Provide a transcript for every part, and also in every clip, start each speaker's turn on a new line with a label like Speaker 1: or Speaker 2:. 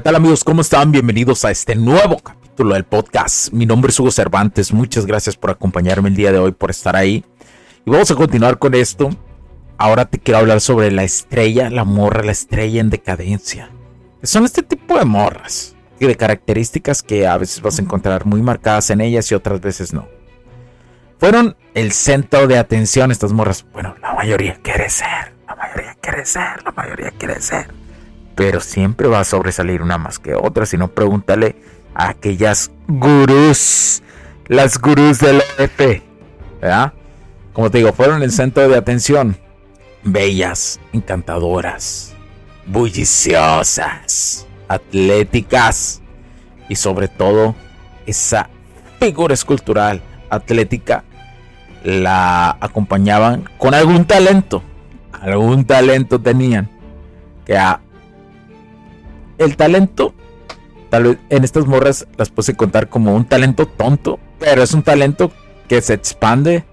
Speaker 1: ¿Qué tal amigos? ¿Cómo están? Bienvenidos a este nuevo capítulo del podcast. Mi nombre es Hugo Cervantes. Muchas gracias por acompañarme el día de hoy, por estar ahí. Y vamos a continuar con esto. Ahora te quiero hablar sobre la estrella, la morra, la estrella en decadencia. Son este tipo de morras y de características que a veces vas a encontrar muy marcadas en ellas y otras veces no. Fueron el centro de atención estas morras. Bueno, la mayoría quiere ser, la mayoría quiere ser, la mayoría quiere ser pero siempre va a sobresalir una más que otra. Si no, pregúntale a aquellas gurús, las gurús del F, ¿verdad? Como te digo, fueron el centro de atención. Bellas, encantadoras, bulliciosas, atléticas y sobre todo esa figura escultural atlética la acompañaban con algún talento. Algún talento tenían que a el talento, tal vez en estas morras las puse contar como un talento tonto, pero es un talento que se expande,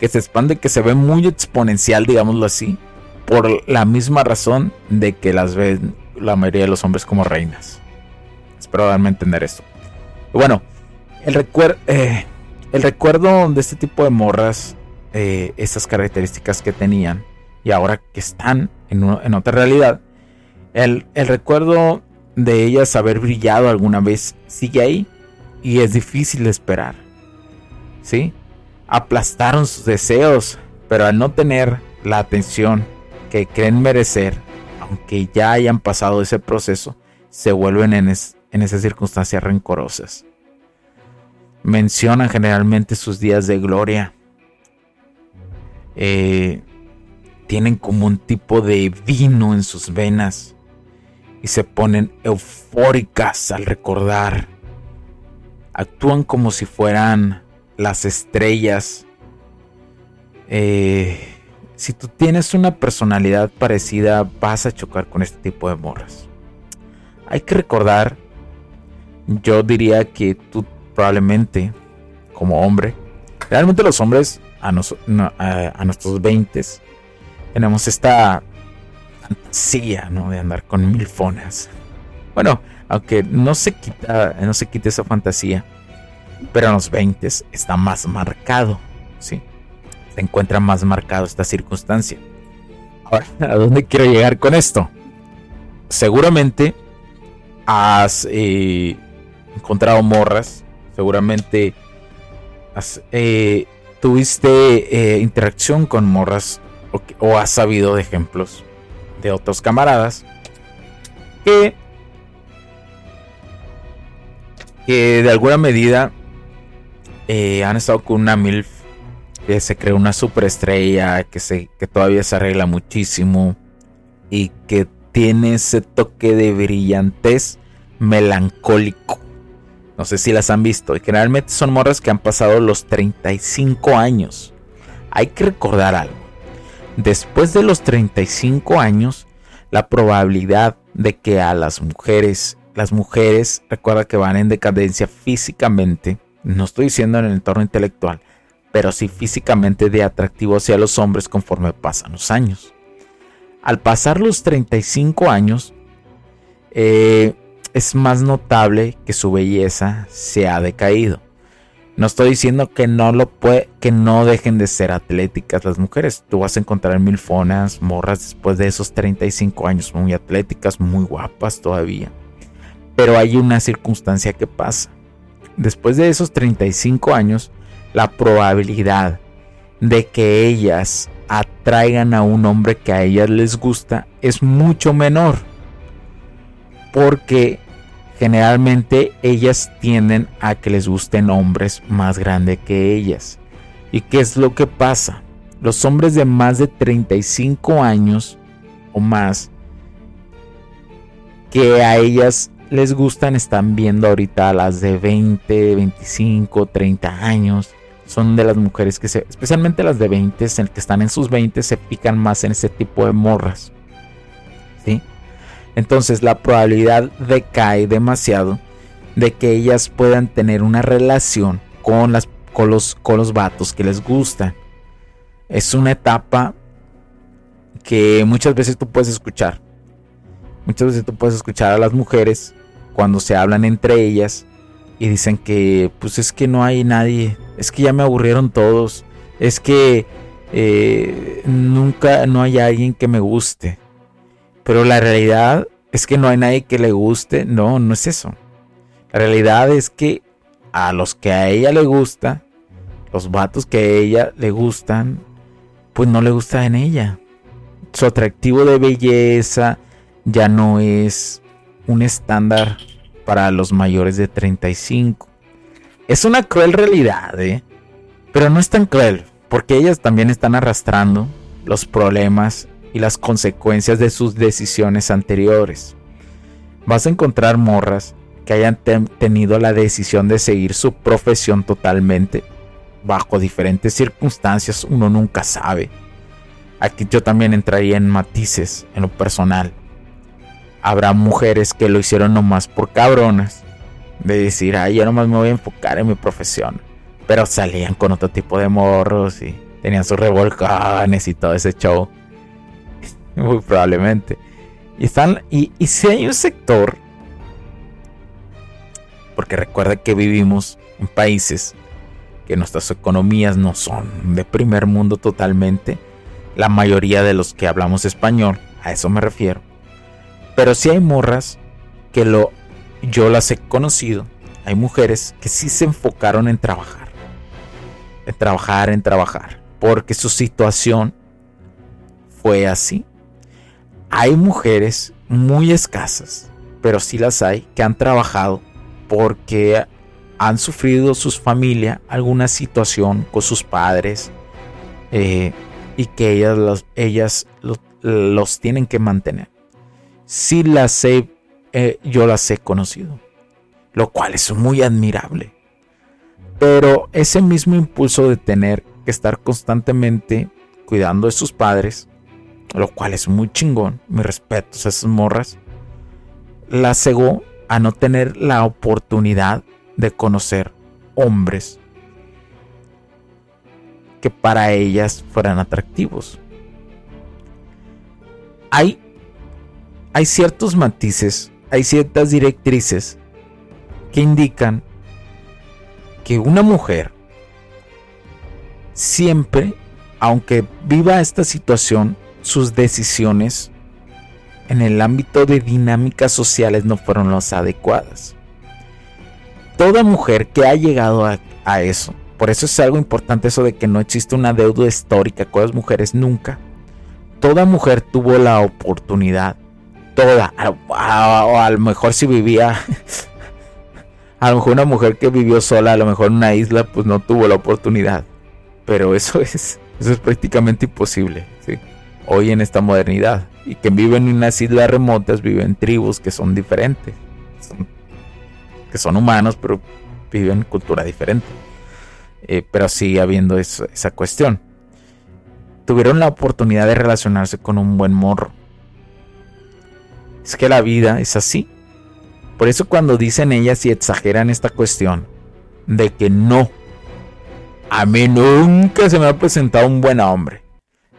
Speaker 1: que se expande, que se ve muy exponencial, digámoslo así, por la misma razón de que las ven la mayoría de los hombres como reinas. Espero darme a entender esto. Bueno, el, eh, el recuerdo de este tipo de morras, eh, estas características que tenían y ahora que están en, en otra realidad, el, el, recuerdo de ellas haber brillado alguna vez sigue ahí y es difícil esperar. ¿Sí? Aplastaron sus deseos, pero al no tener la atención que creen merecer, aunque ya hayan pasado ese proceso, se vuelven en, en esas circunstancias rencorosas. Mencionan generalmente sus días de gloria. Eh, tienen como un tipo de vino en sus venas y se ponen eufóricas al recordar. Actúan como si fueran las estrellas. Eh, si tú tienes una personalidad parecida, vas a chocar con este tipo de morras. Hay que recordar, yo diría que tú probablemente, como hombre, realmente los hombres a, a nuestros 20 tenemos esta fantasía, ¿no? De andar con mil fonas. Bueno, aunque no se quita, no se quite esa fantasía, pero en los 20 está más marcado, ¿sí? Se encuentra más marcado esta circunstancia. Ahora, ¿a dónde quiero llegar con esto? Seguramente has eh, encontrado morras, seguramente eh, tuviste eh, interacción con morras o has sabido de ejemplos de otros camaradas que, de alguna medida eh, han estado con una MILF que se creó una superestrella, que, se, que todavía se arregla muchísimo y que tiene ese toque de brillantez melancólico. No sé si las han visto. Y generalmente son morras que han pasado los 35 años. Hay que recordar algo. Después de los 35 años, la probabilidad de que a las mujeres, las mujeres, recuerda que van en decadencia físicamente, no estoy diciendo en el entorno intelectual, pero sí físicamente de atractivo hacia los hombres conforme pasan los años. Al pasar los 35 años, eh, es más notable que su belleza se ha decaído. No estoy diciendo que no lo que no dejen de ser atléticas las mujeres. Tú vas a encontrar milfonas, morras después de esos 35 años muy atléticas, muy guapas todavía. Pero hay una circunstancia que pasa. Después de esos 35 años, la probabilidad de que ellas atraigan a un hombre que a ellas les gusta es mucho menor. Porque generalmente ellas tienden a que les gusten hombres más grandes que ellas. ¿Y qué es lo que pasa? Los hombres de más de 35 años o más que a ellas les gustan están viendo ahorita a las de 20, 25, 30 años. Son de las mujeres que se, especialmente las de 20, en que están en sus 20, se pican más en ese tipo de morras. ¿Sí? Entonces la probabilidad decae demasiado de que ellas puedan tener una relación con las con los, con los vatos que les gustan. Es una etapa que muchas veces tú puedes escuchar. Muchas veces tú puedes escuchar a las mujeres cuando se hablan entre ellas y dicen que pues es que no hay nadie, es que ya me aburrieron todos, es que eh, nunca no hay alguien que me guste. Pero la realidad es que no hay nadie que le guste, no, no es eso. La realidad es que a los que a ella le gusta, los vatos que a ella le gustan, pues no le gusta en ella. Su atractivo de belleza ya no es un estándar para los mayores de 35. Es una cruel realidad, ¿eh? Pero no es tan cruel, porque ellas también están arrastrando los problemas y las consecuencias de sus decisiones anteriores. Vas a encontrar morras que hayan tenido la decisión de seguir su profesión totalmente. Bajo diferentes circunstancias uno nunca sabe. Aquí yo también entraría en matices en lo personal. Habrá mujeres que lo hicieron nomás por cabronas. De decir, ay, yo nomás me voy a enfocar en mi profesión. Pero salían con otro tipo de morros y tenían sus revolcanes y todo ese show. Muy probablemente. Y, están, y, y si hay un sector porque recuerda que vivimos en países que nuestras economías no son de primer mundo totalmente. La mayoría de los que hablamos español, a eso me refiero. Pero sí hay morras que lo yo las he conocido. Hay mujeres que sí se enfocaron en trabajar. En trabajar, en trabajar. Porque su situación fue así. Hay mujeres muy escasas, pero sí las hay, que han trabajado porque han sufrido sus familias alguna situación con sus padres eh, y que ellas, los, ellas los, tienen que mantener. Sí las he, eh, yo las he conocido, lo cual es muy admirable. Pero ese mismo impulso de tener que estar constantemente cuidando de sus padres, lo cual es muy chingón, mis respetos a esas morras, la cegó a no tener la oportunidad de conocer hombres que para ellas fueran atractivos. Hay, hay ciertos matices, hay ciertas directrices que indican que una mujer siempre, aunque viva esta situación, sus decisiones en el ámbito de dinámicas sociales no fueron las adecuadas. Toda mujer que ha llegado a, eso, por eso es algo importante eso de que no existe una deuda histórica con las mujeres nunca. Toda mujer tuvo la oportunidad, toda, o a, lo mejor si vivía, a lo mejor una mujer que vivió sola, a lo mejor en una isla, pues no tuvo la oportunidad. Pero eso es, eso es prácticamente imposible, ¿sí? Hoy en esta modernidad y que viven en unas islas remotas, viven en tribus que son diferentes, que son humanos, pero viven cultura diferente. Eh, pero sigue habiendo esa cuestión. Tuvieron la oportunidad de relacionarse con un buen morro. Es que la vida es así. Por eso cuando dicen ellas y exageran esta cuestión de que no, a mí nunca se me ha presentado un buen hombre.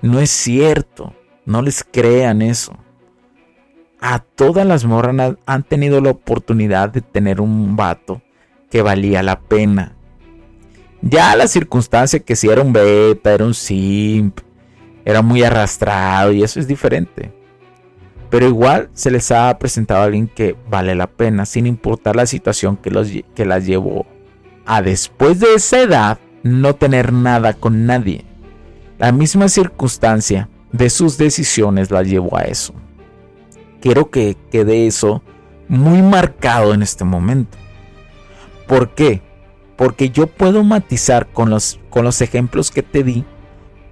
Speaker 1: No es cierto. No les crean eso. A todas las morras han tenido la oportunidad de tener un vato que valía la pena. Ya la circunstancia que si era un beta, era un simp, era muy arrastrado y eso es diferente. Pero igual se les ha presentado a alguien que vale la pena, sin importar la situación que, los, que las llevó a después de esa edad no tener nada con nadie. La misma circunstancia de sus decisiones la llevó a eso. Quiero que quede eso muy marcado en este momento. ¿Por qué? Porque yo puedo matizar con los, con los ejemplos que te di,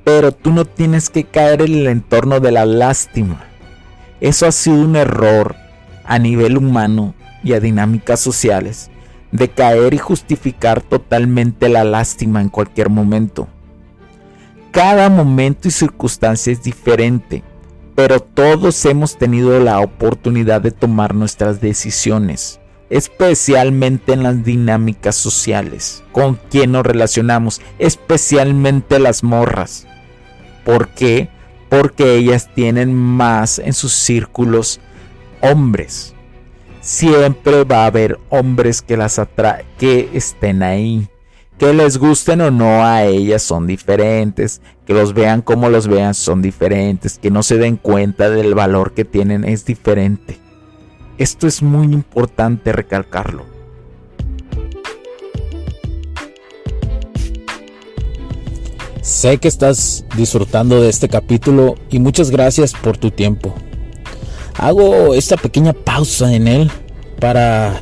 Speaker 1: pero tú no tienes que caer en el entorno de la lástima. Eso ha sido un error a nivel humano y a dinámicas sociales, de caer y justificar totalmente la lástima en cualquier momento. Cada momento y circunstancia es diferente, pero todos hemos tenido la oportunidad de tomar nuestras decisiones, especialmente en las dinámicas sociales, con quien nos relacionamos, especialmente las morras. ¿Por qué? Porque ellas tienen más en sus círculos hombres. Siempre va a haber hombres que las atraen, que estén ahí que les gusten o no a ellas son diferentes, que los vean como los vean son diferentes, que no se den cuenta del valor que tienen es diferente. Esto es muy importante recalcarlo.
Speaker 2: Sé que estás disfrutando de este capítulo y muchas gracias por tu tiempo. Hago esta pequeña pausa en él para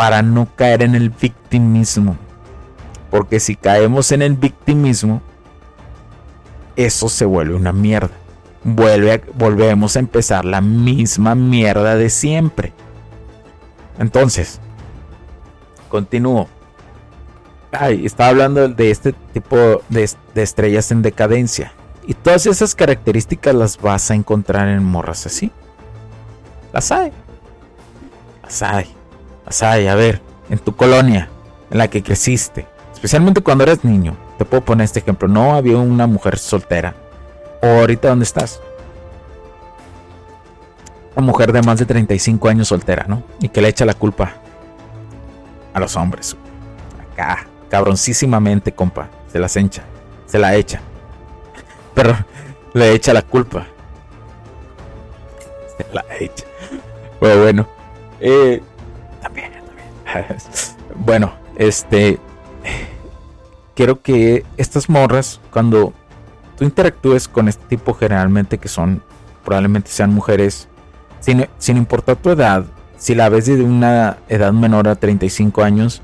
Speaker 1: Para no caer en el victimismo. Porque si caemos en el victimismo, eso se vuelve una mierda. Vuelve volvemos a empezar la misma mierda de siempre. Entonces, continúo. Ay, estaba hablando de este tipo de, de estrellas en decadencia. Y todas esas características las vas a encontrar en morras así. Las hay. Las hay a ver, en tu colonia, en la que creciste, especialmente cuando eres niño, te puedo poner este ejemplo, no había una mujer soltera. O ahorita dónde estás. Una mujer de más de 35 años soltera, ¿no? Y que le echa la culpa a los hombres. Acá, cabroncísimamente, compa. Se las encha, se la echa. Pero le echa la culpa. Se la echa. Pero bueno, eh, también, también. bueno, este. Quiero que estas morras, cuando tú interactúes con este tipo, generalmente que son, probablemente sean mujeres, sin, sin importar tu edad, si la ves de una edad menor a 35 años,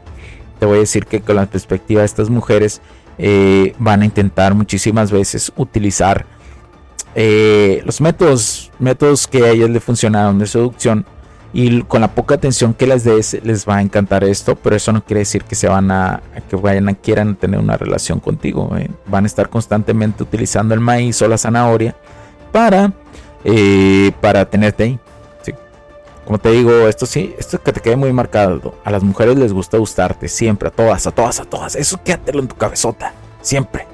Speaker 1: te voy a decir que con la perspectiva de estas mujeres eh, van a intentar muchísimas veces utilizar eh, los métodos, métodos que a ellas le funcionaron de seducción y con la poca atención que les des les va a encantar esto, pero eso no quiere decir que se van a que vayan a quieran tener una relación contigo. Eh. Van a estar constantemente utilizando el maíz o la zanahoria para eh, para tenerte ahí. Como te digo, esto sí, esto que te quede muy marcado. A las mujeres les gusta gustarte siempre, a todas, a todas, a todas. Eso quédatelo en tu cabezota, siempre.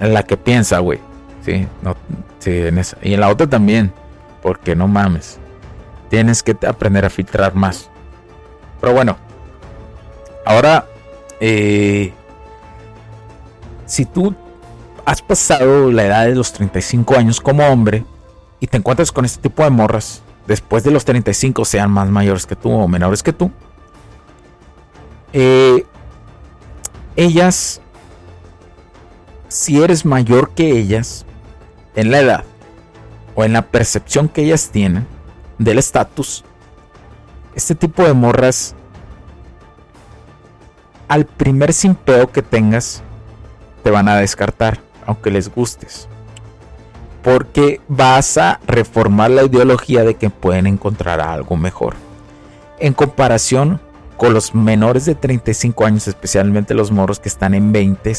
Speaker 1: En la que piensa, güey. Sí, no, sí, en esa. Y en la otra también, porque no mames. Tienes que aprender a filtrar más. Pero bueno, Ahora, eh, si tú has pasado la edad de los 35 años como hombre y te encuentras con este tipo de morras, después de los 35 sean más mayores que tú o menores que tú, eh, ellas, si eres mayor que ellas en la edad o en la percepción que ellas tienen del estatus, este tipo de morras, al primer simpeo que tengas, te van a descartar, aunque les gustes. Porque vas a reformar la ideología de que pueden encontrar algo mejor. En comparación con los menores de 35 años, especialmente los moros que están en 20,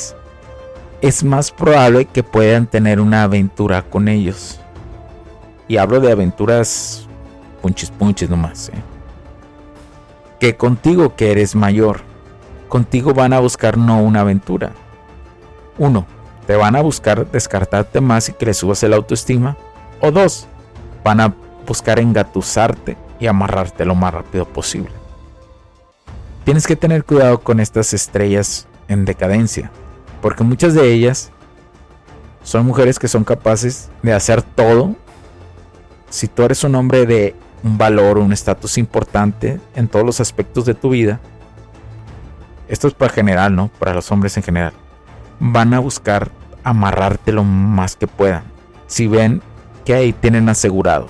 Speaker 1: es más probable que puedan tener una aventura con ellos. Y hablo de aventuras punches punches nomás. ¿eh? Que contigo que eres mayor, contigo van a buscar no una aventura. Uno, te van a buscar descartarte más y que le subas el autoestima. O dos, van a buscar engatusarte y amarrarte lo más rápido posible. Tienes que tener cuidado con estas estrellas en decadencia, porque muchas de ellas son mujeres que son capaces de hacer todo. Si tú eres un hombre de un valor, un estatus importante en todos los aspectos de tu vida, esto es para general, ¿no? Para los hombres en general. Van a buscar amarrarte lo más que puedan. Si ven que ahí tienen asegurado,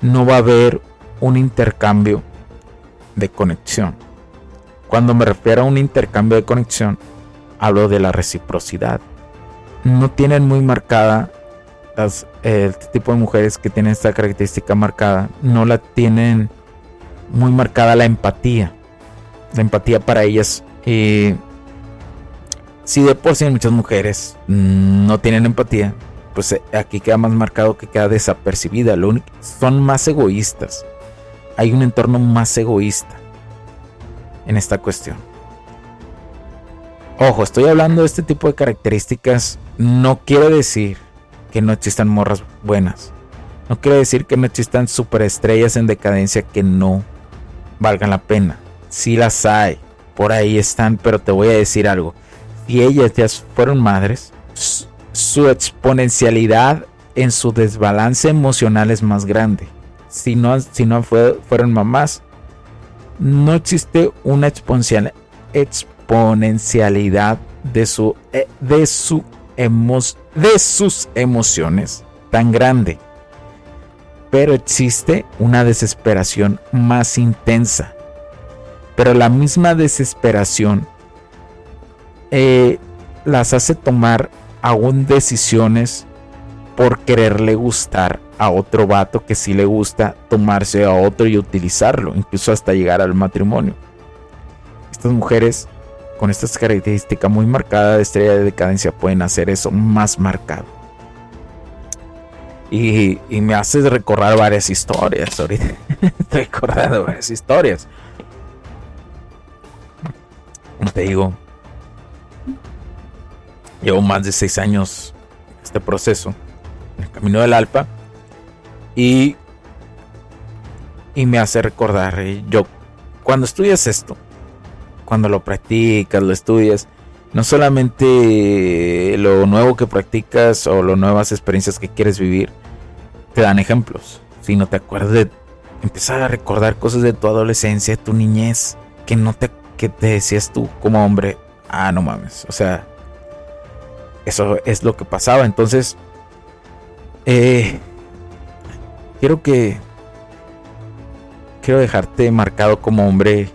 Speaker 1: no va a haber un intercambio de conexión cuando me refiero a un intercambio de conexión, hablo de la reciprocidad. No tienen muy marcada las, el tipo de mujeres que tienen esta característica marcada, no la tienen muy marcada la empatía. La empatía para ellas. Eh, si de por sí muchas mujeres no tienen empatía, pues eh, aquí queda más marcado que queda desapercibida. Lo único, son más egoístas. Hay un entorno más egoísta en esta cuestión. Ojo, estoy hablando de este tipo de características. No quiere decir que no existan morras buenas. No quiere decir que no existan superestrellas en decadencia que no valgan la pena. Sí las hay. Por ahí están, pero te voy a decir algo. Si ellas ya fueron madres, su exponencialidad en su desbalance emocional es más grande. Si no, si no fueron mamás, no existe una exponencialidad de, su, eh, de, su de sus emociones tan grande. Pero existe una desesperación más intensa. Pero la misma desesperación eh, las hace tomar aún decisiones por quererle gustar a otro vato que sí le gusta tomarse a otro y utilizarlo, incluso hasta llegar al matrimonio. Estas mujeres con esta característica muy marcada de estrella de decadencia pueden hacer eso más marcado. Y, me haces recordar varias historias ahorita. Estoy recordando varias historias. Como te digo, llevo más de seis años este proceso en el camino del Alpa y, y me hace recordar, eh, yo, cuando estudias esto, cuando lo practicas, lo estudias, no solamente lo nuevo que practicas o las nuevas experiencias que quieres vivir, te dan ejemplos, sino te acuerdas de empezar a recordar cosas de tu adolescencia, tu niñez, que no te, que te decías tú como hombre, ah, no mames, o sea, eso es lo que pasaba, entonces, eh, quiero que quiero dejarte marcado como hombre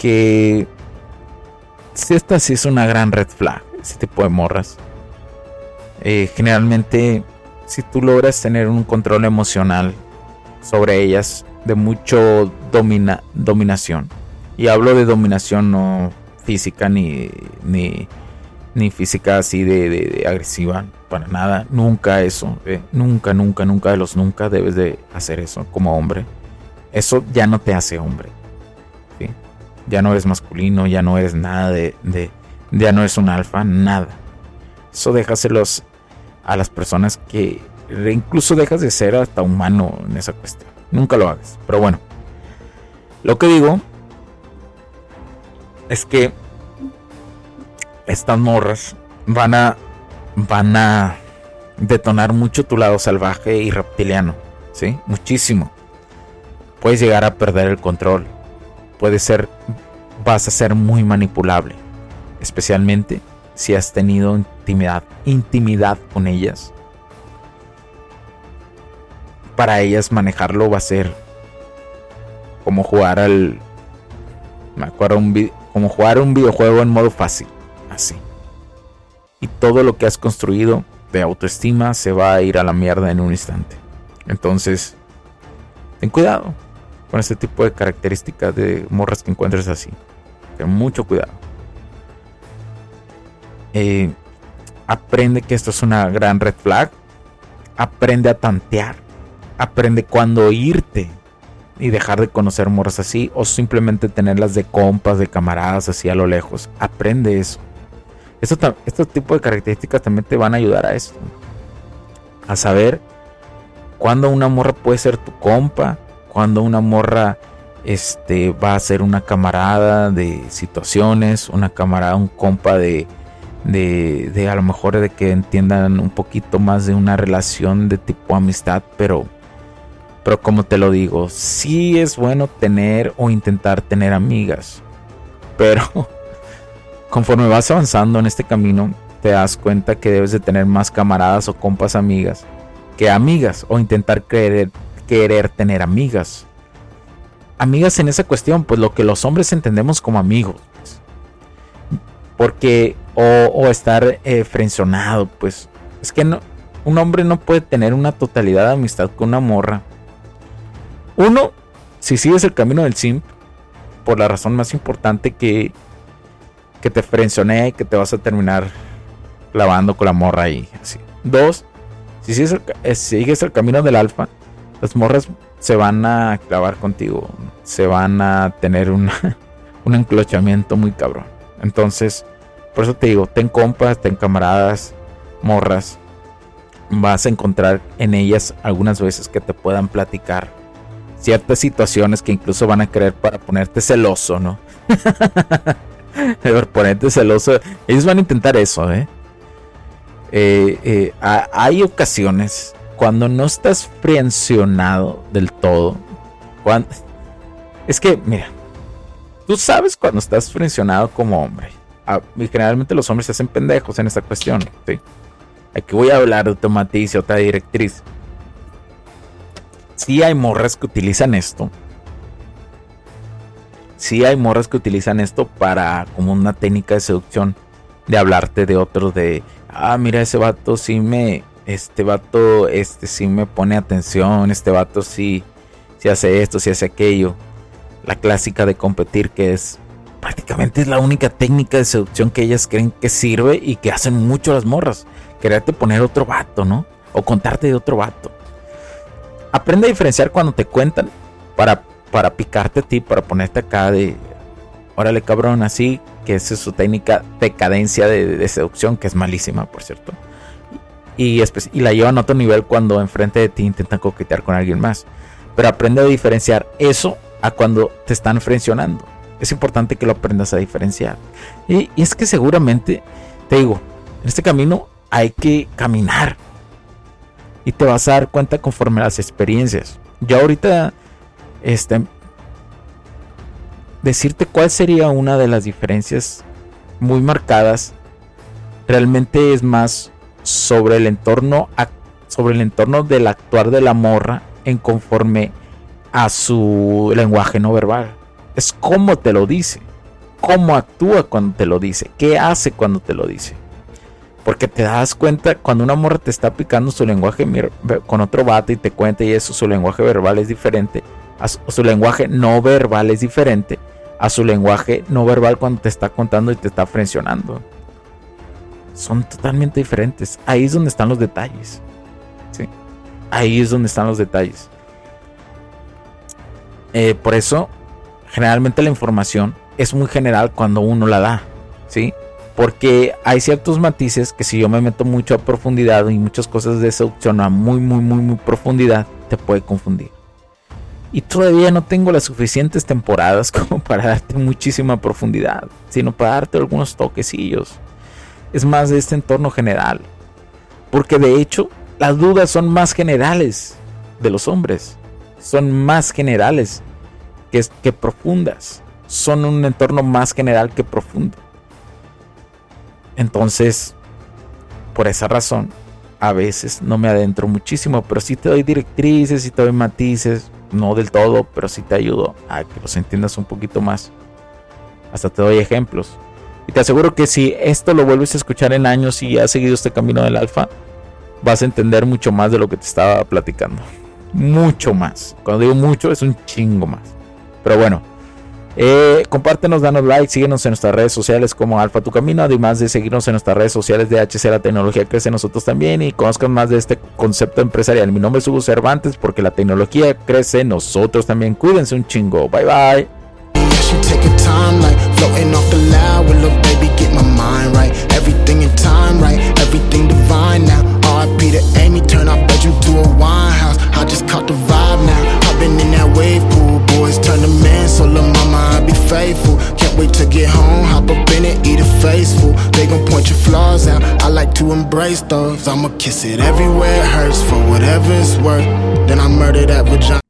Speaker 1: que si esta sí es una gran red flag, ese tipo de morras. Eh, generalmente, si tú logras tener un control emocional sobre ellas, de mucho domina, dominación, y hablo de dominación no física ni, ni, ni física así de agresiva, para nada, nunca eso, eh, nunca, nunca, nunca de los nunca debes de hacer eso como hombre. Eso ya no te hace hombre. Ya no eres masculino, ya no eres nada de, de, ya no eres un alfa, nada. Eso déjaselos a las personas que incluso dejas de ser hasta humano en esa cuestión. Nunca lo hagas. Pero bueno, lo que digo es que estas morras van a van a detonar mucho tu lado salvaje y reptiliano, ¿sí? Muchísimo. Puedes llegar a perder el control. Puede ser vas a ser muy manipulable, especialmente si has tenido intimidad, intimidad con ellas. Para ellas manejarlo va a ser como jugar al me un como jugar un videojuego en modo fácil, así. Y todo lo que has construido de autoestima se va a ir a la mierda en un instante. Entonces, ten cuidado con este tipo de características de morras que encuentres así. Ten mucho cuidado. Eh, aprende que esto es una gran red flag. Aprende a tantear. Aprende cuándo irte y dejar de conocer morras así o simplemente tenerlas de compas, de camaradas así a lo lejos. Aprende eso. Esto, este tipo de características también te van a ayudar a eso. A saber cuándo una morra puede ser tu compa, cuándo una morra este, va a ser una camarada de situaciones, una camarada, un compa de, de, de a lo mejor de que entiendan un poquito más de una relación de tipo amistad, pero pero como te lo digo, sí es bueno tener o intentar tener amigas. Pero conforme vas avanzando en este camino, te das cuenta que debes de tener más camaradas o compas amigas que amigas o intentar querer, querer tener amigas. Amigas en esa cuestión, pues lo que los hombres entendemos como amigos. Pues. Porque, o, estar eh, frencionado, pues es que un hombre no puede tener una totalidad de amistad con una morra uno, si sigues el camino del simp, por la razón más importante que, que te y que te vas a terminar clavando con la morra ahí. Así. Dos, si sigues el, eh, sigues el camino del alfa, las morras se van a clavar contigo. Se van a tener un enclochamiento muy cabrón. Entonces, por eso te digo, ten compas, ten camaradas, morras. Vas a encontrar en ellas algunas veces que te puedan platicar ciertas situaciones que incluso van a querer para ponerte celoso, ¿no? ponerte celoso. Ellos van a intentar eso, ¿eh? eh, eh hay ocasiones cuando no estás frencionado del todo. Es que, mira, tú sabes cuando estás frencionado como hombre. Ah, y generalmente los hombres se hacen pendejos en esta cuestión. ¿sí? Aquí voy a hablar de otra matiz y otra directriz sí hay morras que utilizan esto. Sí hay morras que utilizan esto para como una técnica de seducción. De hablarte de otros de, ah, mira, ese vato sí me, este vato, este sí me pone atención, este vato sí, sí hace esto, sí hace aquello. La clásica de competir que es prácticamente es la única técnica de seducción que ellas creen que sirve y que hacen mucho las morras. Quererte poner otro vato, ¿no? O contarte de otro vato. Aprende a diferenciar cuando te cuentan para, para picarte a ti, para ponerte acá de, órale cabrón, así, que esa es su técnica de cadencia de, seducción, que es malísima, por cierto. Y, la llevan a otro nivel cuando enfrente de ti intentan coquetear con alguien más. Pero aprende a diferenciar eso a cuando te están frencionando. Es importante que lo aprendas a diferenciar. Y, y es que seguramente, te digo, en este camino hay que caminar y te vas a dar cuenta conforme las experiencias. Yo ahorita, este, decirte cuál sería una de las diferencias muy marcadas, realmente es más sobre el entorno, sobre el entorno del actuar de la morra en conforme a su lenguaje no verbal. Es cómo te lo dice, cómo actúa cuando te lo dice, qué hace cuando te lo dice. Porque te das cuenta cuando una morra te está aplicando su lenguaje con otro vato y te cuenta y eso, su lenguaje verbal es diferente. A su, lenguaje no verbal es diferente a su lenguaje no verbal cuando te está contando y te está frencionando. Son totalmente diferentes. Ahí es donde están los detalles. ¿sí? Ahí es donde están los detalles. Eh, por eso, generalmente la información es muy general cuando uno la da. ¿sí? Porque hay ciertos matices que si yo me meto mucho a profundidad y muchas cosas de seducción a muy, muy, muy, muy profundidad, te puede confundir. Y todavía no tengo las suficientes temporadas como para darte muchísima profundidad, sino para darte algunos toquecillos. Es más de este entorno general. Porque de hecho, las dudas son más generales de los hombres. Son más generales que, que profundas. Son un entorno más general que profundo. Entonces, por esa razón, a veces no me adentro muchísimo, pero sí te doy directrices y te doy matices no del todo, pero sí te ayudo a que los entiendas un poquito más. Hasta te doy ejemplos. Te aseguro que si esto lo vuelves a escuchar en años y has seguido este camino del alfa, vas a entender mucho más de lo que te estaba platicando. Mucho más. Cuando digo mucho es un chingo más. Pero bueno, eh, compártenos, danos like, síguenos en nuestras redes sociales como Alfa Tu Camino, además de seguirnos en nuestras redes sociales de HC La Tecnología Crece nosotros también y conozcan más de este concepto empresarial. Mi nombre es Hugo Cervantes porque la tecnología crece nosotros también. Cuídense un chingo. Bye bye. take
Speaker 3: your time, like floating off the loud. Well, little baby, get my mind right. Everything in time, right? Everything divine now. RIP to Amy,
Speaker 1: turn our bedroom to a
Speaker 3: wine house. I just caught the vibe now. I've been in that wave pool, boys. Turn the man,
Speaker 1: so lil' mama, I be faithful. Can't wait to get home, hop up in it, eat a faceful. They gon' point your flaws out. I like to embrace those. I'ma kiss it everywhere it hurts for whatever it's worth. Then I murder that vagina.